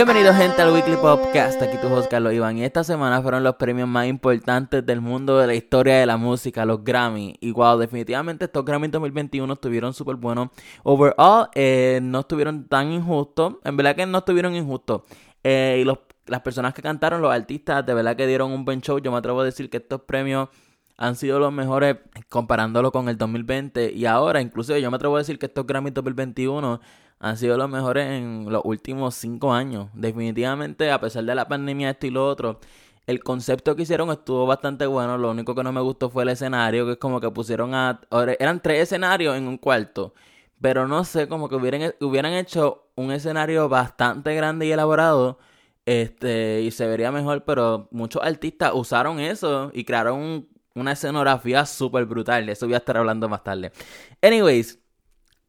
Bienvenidos gente al Weekly Podcast, aquí tu host Carlos Iván y esta semana fueron los premios más importantes del mundo de la historia de la música, los Grammy. Y wow, definitivamente estos Grammy 2021 estuvieron súper buenos. Overall, eh, no estuvieron tan injustos, en verdad que no estuvieron injustos. Eh, y los, las personas que cantaron, los artistas, de verdad que dieron un buen show. Yo me atrevo a decir que estos premios han sido los mejores comparándolo con el 2020 y ahora, inclusive yo me atrevo a decir que estos Grammy 2021 han sido los mejores en los últimos cinco años. Definitivamente, a pesar de la pandemia, esto y lo otro, el concepto que hicieron estuvo bastante bueno. Lo único que no me gustó fue el escenario, que es como que pusieron a. Eran tres escenarios en un cuarto. Pero no sé, como que hubieran, hubieran hecho un escenario bastante grande y elaborado. Este, y se vería mejor, pero muchos artistas usaron eso y crearon una escenografía súper brutal. De eso voy a estar hablando más tarde. Anyways,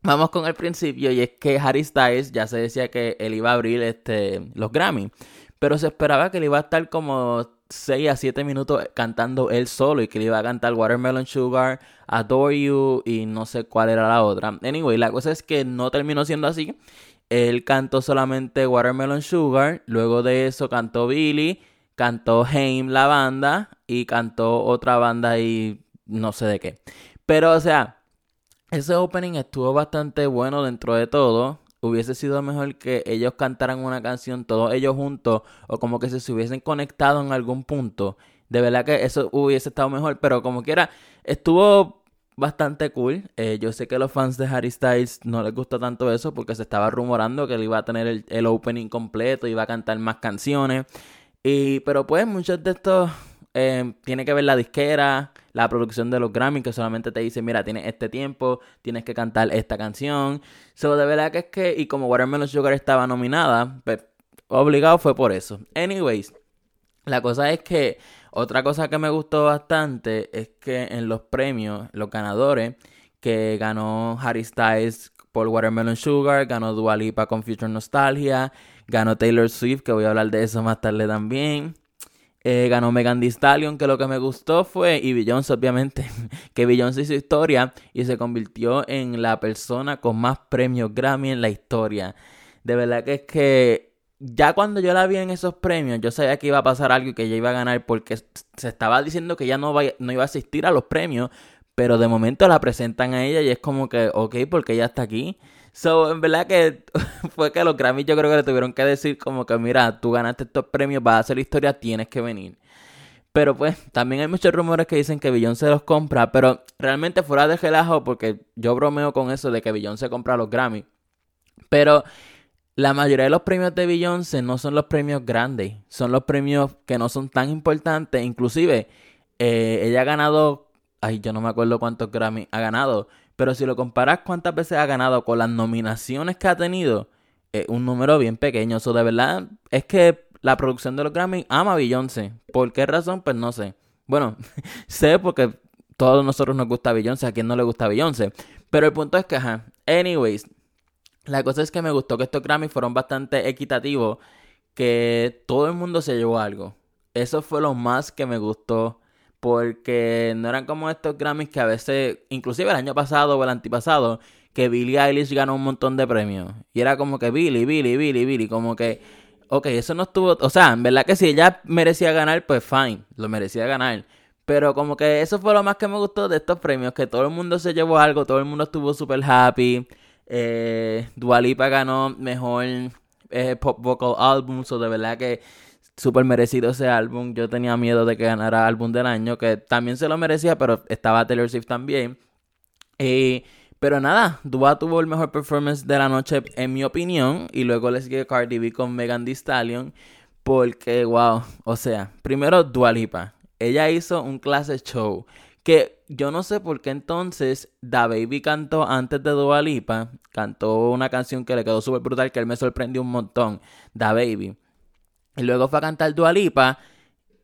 Vamos con el principio y es que Harry Styles ya se decía que él iba a abrir este, los Grammy, pero se esperaba que él iba a estar como 6 a 7 minutos cantando él solo y que le iba a cantar Watermelon Sugar, Adore You y no sé cuál era la otra. Anyway, la cosa es que no terminó siendo así. Él cantó solamente Watermelon Sugar, luego de eso cantó Billy, cantó Haim la banda y cantó otra banda y no sé de qué. Pero o sea, ese opening estuvo bastante bueno dentro de todo. Hubiese sido mejor que ellos cantaran una canción todos ellos juntos o como que se hubiesen conectado en algún punto. De verdad que eso hubiese estado mejor, pero como quiera, estuvo bastante cool. Eh, yo sé que a los fans de Harry Styles no les gustó tanto eso porque se estaba rumorando que él iba a tener el, el opening completo, iba a cantar más canciones. Y, pero pues muchos de estos eh, tiene que ver la disquera, la producción de los Grammy, que solamente te dice, mira, tienes este tiempo, tienes que cantar esta canción. So, de verdad que es que, y como Watermelon Sugar estaba nominada, pues, obligado fue por eso. Anyways, la cosa es que otra cosa que me gustó bastante es que en los premios, los ganadores, que ganó Harry Styles por Watermelon Sugar, ganó Dua Lipa con Future Nostalgia, ganó Taylor Swift, que voy a hablar de eso más tarde también. Eh, ganó Megan Thee Stallion, que lo que me gustó fue, y Beyoncé obviamente, que Beyoncé hizo historia y se convirtió en la persona con más premios Grammy en la historia. De verdad que es que ya cuando yo la vi en esos premios, yo sabía que iba a pasar algo y que ella iba a ganar porque se estaba diciendo que ella no, no iba a asistir a los premios, pero de momento la presentan a ella y es como que, ok, porque ella está aquí. So, en verdad que fue que los Grammys yo creo que le tuvieron que decir como que, mira, tú ganaste estos premios, vas a hacer historia, tienes que venir. Pero pues, también hay muchos rumores que dicen que Beyoncé los compra, pero realmente fuera de relajo, porque yo bromeo con eso de que Beyoncé compra los Grammys. Pero la mayoría de los premios de Beyoncé no son los premios grandes, son los premios que no son tan importantes. Inclusive, eh, ella ha ganado, ay, yo no me acuerdo cuántos Grammys ha ganado, pero si lo comparas cuántas veces ha ganado con las nominaciones que ha tenido, es un número bien pequeño. Eso de verdad es que la producción de los Grammy ama a Beyoncé. ¿Por qué razón? Pues no sé. Bueno, sé porque todos nosotros nos gusta Beyoncé, a quien no le gusta Beyoncé. Pero el punto es que, ajá. Anyways, la cosa es que me gustó que estos Grammy fueron bastante equitativos, que todo el mundo se llevó algo. Eso fue lo más que me gustó porque no eran como estos Grammys que a veces, inclusive el año pasado o el antipasado, que Billie Eilish ganó un montón de premios. Y era como que Billie, Billie, Billie, Billie, como que, ok, eso no estuvo, o sea, en verdad que si ella merecía ganar, pues fine, lo merecía ganar. Pero como que eso fue lo más que me gustó de estos premios, que todo el mundo se llevó algo, todo el mundo estuvo súper happy. Eh, Dualipa ganó mejor eh, pop vocal album, o de verdad que súper merecido ese álbum. Yo tenía miedo de que ganara álbum del año, que también se lo merecía, pero estaba Taylor Swift también. Eh, pero nada, Dua tuvo el mejor performance de la noche, en mi opinión. Y luego le sigue Cardi B con Megan Thee Stallion. Porque, wow, o sea, primero Dua Lipa. Ella hizo un clase show. Que yo no sé por qué entonces Da Baby cantó antes de Dua Lipa. Cantó una canción que le quedó súper brutal, que él me sorprendió un montón. Da Baby. Y luego fue a cantar Dualipa.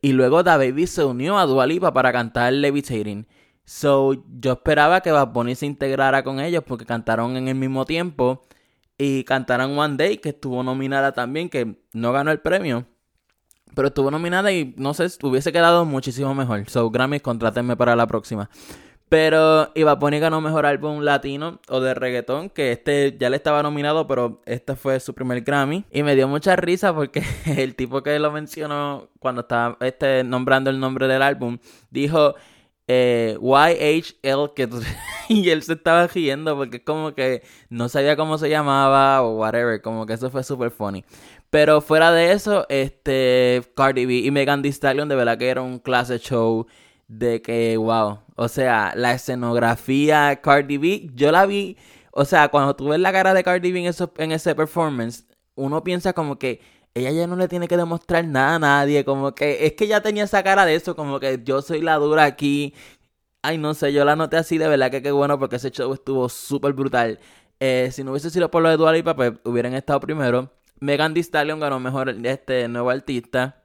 Y luego Da Baby se unió a Dualipa para cantar Levitating. So, yo esperaba que Bad Bunny se integrara con ellos porque cantaron en el mismo tiempo. Y cantaron One Day, que estuvo nominada también, que no ganó el premio. Pero estuvo nominada y no sé, hubiese quedado muchísimo mejor. So, Grammy, contrátenme para la próxima. Pero Iba Bunny ganó mejor álbum latino o de reggaetón, que este ya le estaba nominado, pero este fue su primer Grammy. Y me dio mucha risa porque el tipo que lo mencionó cuando estaba este, nombrando el nombre del álbum, dijo eh, YHL, que y él se estaba riendo porque es como que no sabía cómo se llamaba o whatever, como que eso fue súper funny. Pero fuera de eso, este Cardi B y Megan Thee Stallion de verdad que era un clase show de que, wow, o sea, la escenografía Cardi B, yo la vi, o sea, cuando tú ves la cara de Cardi B en, eso, en ese performance, uno piensa como que ella ya no le tiene que demostrar nada a nadie, como que es que ya tenía esa cara de eso, como que yo soy la dura aquí. Ay, no sé, yo la noté así, de verdad que qué bueno, porque ese show estuvo súper brutal. Eh, si no hubiese sido por lo de Dua Lipa, pues hubieran estado primero. Megan Thee Stallion ganó mejor este nuevo artista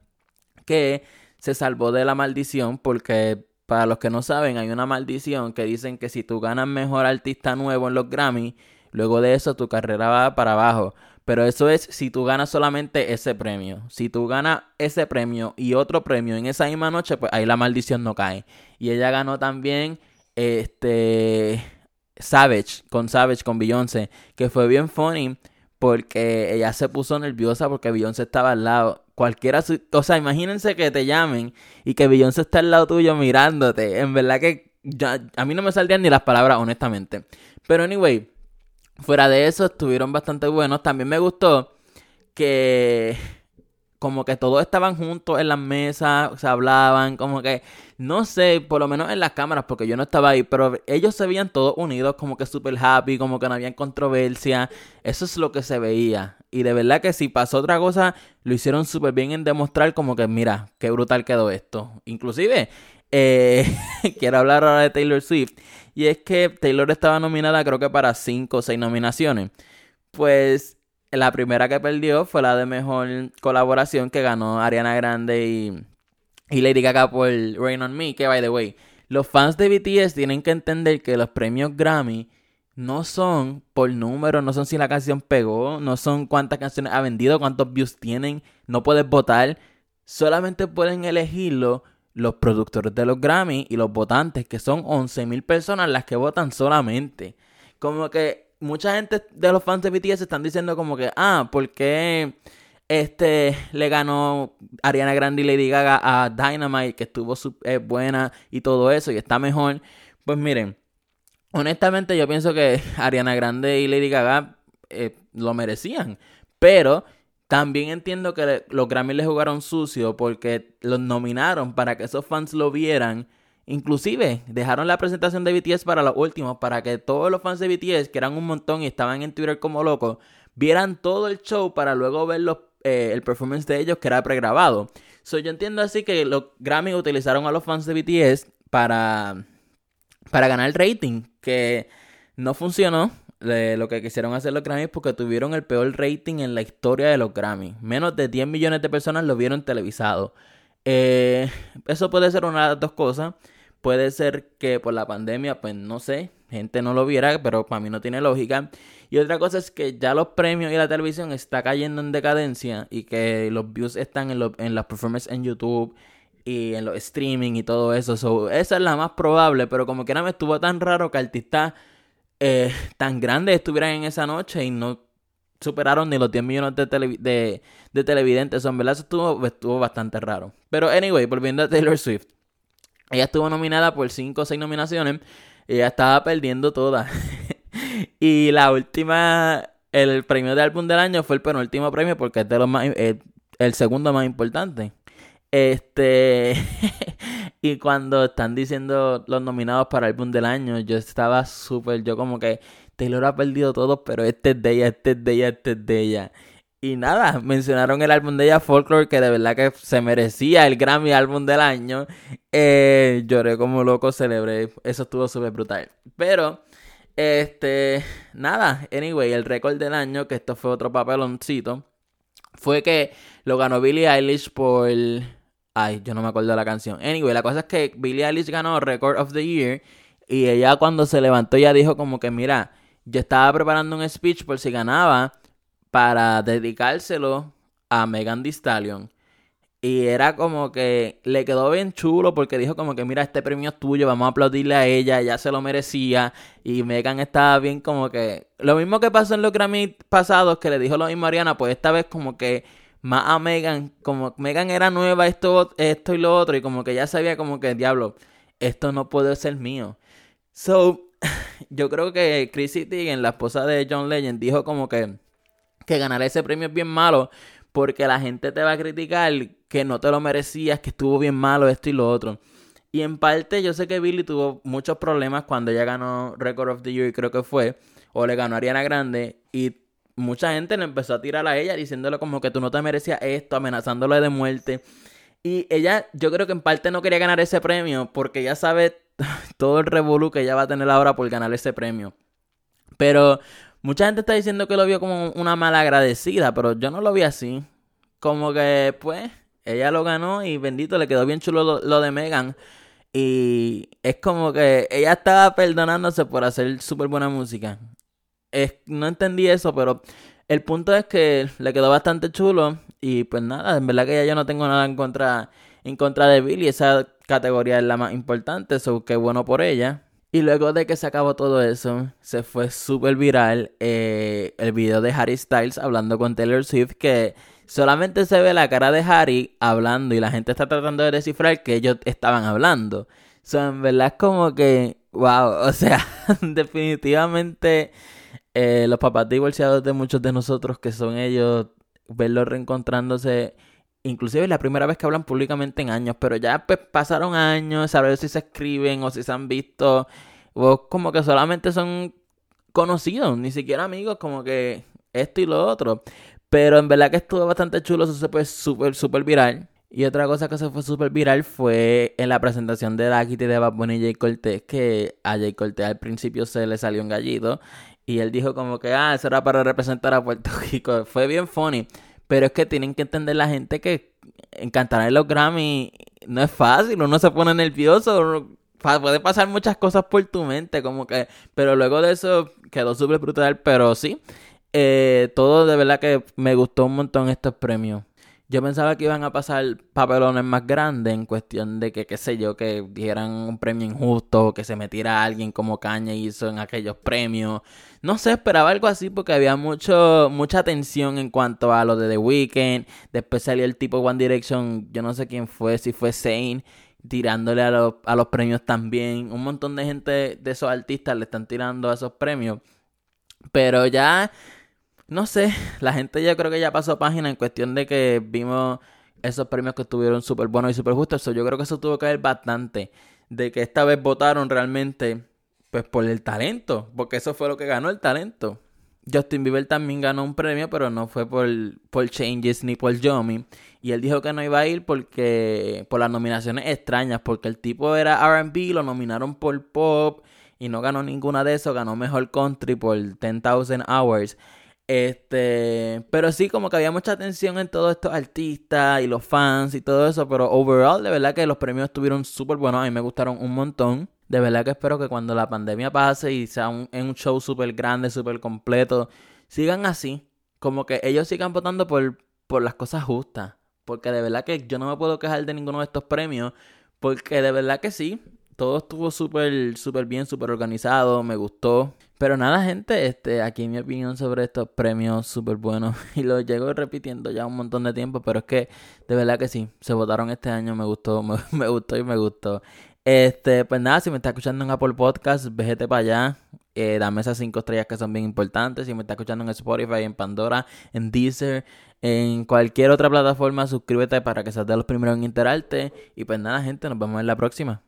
que se salvó de la maldición porque para los que no saben hay una maldición que dicen que si tú ganas mejor artista nuevo en los Grammy, luego de eso tu carrera va para abajo. Pero eso es si tú ganas solamente ese premio. Si tú ganas ese premio y otro premio en esa misma noche, pues ahí la maldición no cae. Y ella ganó también este Savage, con Savage, con Beyoncé, que fue bien funny porque ella se puso nerviosa porque Beyoncé estaba al lado cualquiera, o sea, imagínense que te llamen y que Beyoncé está al lado tuyo mirándote. En verdad que a mí no me saldrían ni las palabras, honestamente. Pero anyway, fuera de eso, estuvieron bastante buenos. También me gustó que como que todos estaban juntos en las mesas, se hablaban, como que, no sé, por lo menos en las cámaras, porque yo no estaba ahí, pero ellos se veían todos unidos, como que super happy, como que no había controversia, eso es lo que se veía. Y de verdad que si pasó otra cosa, lo hicieron súper bien en demostrar como que, mira, qué brutal quedó esto. Inclusive, eh, quiero hablar ahora de Taylor Swift, y es que Taylor estaba nominada creo que para 5 o 6 nominaciones. Pues la primera que perdió fue la de mejor colaboración que ganó Ariana Grande y, Lady Gaga por Rain on Me, que by the way, los fans de BTS tienen que entender que los premios Grammy no son por número, no son si la canción pegó, no son cuántas canciones ha vendido, cuántos views tienen, no puedes votar, solamente pueden elegirlo los productores de los Grammy y los votantes, que son 11.000 personas las que votan solamente. Como que mucha gente de los fans de BTS están diciendo como que, ah, ¿por qué este le ganó Ariana Grande y Lady Gaga a Dynamite, que estuvo eh, buena y todo eso y está mejor? Pues miren, honestamente yo pienso que Ariana Grande y Lady Gaga eh, lo merecían, pero también entiendo que los Grammy le jugaron sucio porque los nominaron para que esos fans lo vieran Inclusive dejaron la presentación de BTS para los últimos, para que todos los fans de BTS, que eran un montón y estaban en Twitter como locos, vieran todo el show para luego ver eh, el performance de ellos que era pregrabado. So, yo entiendo así que los Grammy utilizaron a los fans de BTS para, para ganar rating, que no funcionó lo que quisieron hacer los Grammy porque tuvieron el peor rating en la historia de los Grammy. Menos de 10 millones de personas lo vieron televisado. Eh, eso puede ser una de las dos cosas. Puede ser que por la pandemia, pues no sé, gente no lo viera, pero para mí no tiene lógica. Y otra cosa es que ya los premios y la televisión está cayendo en decadencia y que los views están en, en las performances en YouTube y en los streaming y todo eso. esa es la más probable, pero como que no me estuvo tan raro que artistas eh, tan grandes estuvieran en esa noche y no superaron ni los 10 millones de, de, de televidentes. en verdad, estuvo, estuvo bastante raro. Pero, anyway, volviendo a Taylor Swift. Ella estuvo nominada por 5 o 6 nominaciones. Ella estaba perdiendo todas. y la última, el premio de álbum del año fue el penúltimo premio porque es el segundo más importante. Este. y cuando están diciendo los nominados para álbum del año, yo estaba súper. Yo, como que Taylor ha perdido todo, pero este es de ella, este es de ella, este es de ella. Y nada, mencionaron el álbum de ella, Folklore, que de verdad que se merecía el Grammy álbum del año. Eh, lloré como loco, celebré. Eso estuvo súper brutal. Pero, este, nada, anyway, el récord del año, que esto fue otro papeloncito, fue que lo ganó Billie Eilish por... Ay, yo no me acuerdo de la canción. Anyway, la cosa es que Billie Eilish ganó Record of the Year. Y ella cuando se levantó ya dijo como que, mira, yo estaba preparando un speech por si ganaba para dedicárselo a Megan Thee Stallion. Y era como que le quedó bien chulo porque dijo como que mira, este premio es tuyo, vamos a aplaudirle a ella, ella se lo merecía. Y Megan estaba bien como que... Lo mismo que pasó en los Grammy pasados, que le dijo lo mismo Ariana, pues esta vez como que más a Megan, como Megan era nueva, esto, esto y lo otro, y como que ya sabía como que, diablo, esto no puede ser mío. So, yo creo que Chrissy Teigen, la esposa de John Legend, dijo como que, que ganar ese premio es bien malo porque la gente te va a criticar que no te lo merecías, que estuvo bien malo esto y lo otro. Y en parte yo sé que Billy tuvo muchos problemas cuando ella ganó Record of the Year, creo que fue, o le ganó a Ariana Grande, y mucha gente le empezó a tirar a ella diciéndole como que tú no te merecías esto, amenazándole de muerte. Y ella, yo creo que en parte no quería ganar ese premio porque ella sabe todo el revolú que ella va a tener ahora por ganar ese premio. Pero mucha gente está diciendo que lo vio como una mala agradecida, pero yo no lo vi así. Como que, pues, ella lo ganó y bendito, le quedó bien chulo lo, de Megan. Y es como que ella estaba perdonándose por hacer súper buena música. no entendí eso, pero el punto es que le quedó bastante chulo. Y pues nada, en verdad que ya yo no tengo nada en contra, en contra de Billy. Esa categoría es la más importante, eso qué bueno por ella. Y luego de que se acabó todo eso, se fue súper viral eh, el video de Harry Styles hablando con Taylor Swift que solamente se ve la cara de Harry hablando y la gente está tratando de descifrar que ellos estaban hablando. So, en verdad es como que, wow, o sea, definitivamente eh, los papás divorciados de muchos de nosotros que son ellos, verlos reencontrándose, inclusive es la primera vez que hablan públicamente en años, pero ya pues, pasaron años, a ver si se escriben o si se han visto, o como que solamente son conocidos, ni siquiera amigos, como que esto y lo otro. Pero en verdad que estuvo bastante chulo, eso se fue súper, súper viral. Y otra cosa que se fue súper viral fue en la presentación de Kitty de Bad Bunny y Jay Cortez, que a Jay Cortez al principio se le salió un gallito. Y él dijo como que, ah, eso era para representar a Puerto Rico. Fue bien funny. Pero es que tienen que entender la gente que cantar en los Grammy no es fácil. Uno se pone nervioso. Puede pasar muchas cosas por tu mente, como que... Pero luego de eso quedó súper brutal, pero sí. Eh, todo de verdad que me gustó un montón estos premios. Yo pensaba que iban a pasar papelones más grandes en cuestión de que, qué sé yo, que dieran un premio injusto, que se metiera alguien como Caña hizo en aquellos premios. No sé, esperaba algo así porque había mucho, mucha tensión en cuanto a lo de The Weeknd. Después salió el tipo One Direction, yo no sé quién fue, si fue Zane, tirándole a los, a los premios también. Un montón de gente de esos artistas le están tirando a esos premios. Pero ya no sé, la gente ya creo que ya pasó página en cuestión de que vimos esos premios que estuvieron súper buenos y súper justos. yo creo que eso tuvo que ver bastante. De que esta vez votaron realmente pues por el talento. Porque eso fue lo que ganó el talento. Justin Bieber también ganó un premio, pero no fue por, por Changes ni por Yomi. Y él dijo que no iba a ir porque por las nominaciones extrañas, porque el tipo era RB, lo nominaron por pop y no ganó ninguna de eso, ganó mejor country por 10,000 hours. Este, pero sí, como que había mucha atención en todos estos artistas y los fans y todo eso, pero overall, de verdad que los premios estuvieron súper buenos, a mí me gustaron un montón. De verdad que espero que cuando la pandemia pase y sea un, un show súper grande, súper completo, sigan así. Como que ellos sigan votando por, por las cosas justas. Porque de verdad que yo no me puedo quejar de ninguno de estos premios. Porque de verdad que sí, todo estuvo súper, súper bien, súper organizado, me gustó. Pero nada, gente, este, aquí mi opinión sobre estos premios súper buenos. Y lo llego repitiendo ya un montón de tiempo, pero es que de verdad que sí, se votaron este año, me gustó, me, gustó y me gustó. Este, pues nada, si me está escuchando en Apple Podcast, vete para allá. Eh, dame esas cinco estrellas que son bien importantes. Si me está escuchando en Spotify, en Pandora, en Deezer, en cualquier otra plataforma, suscríbete para que seas de los primeros en enterarte. Y pues nada, gente, nos vemos en la próxima.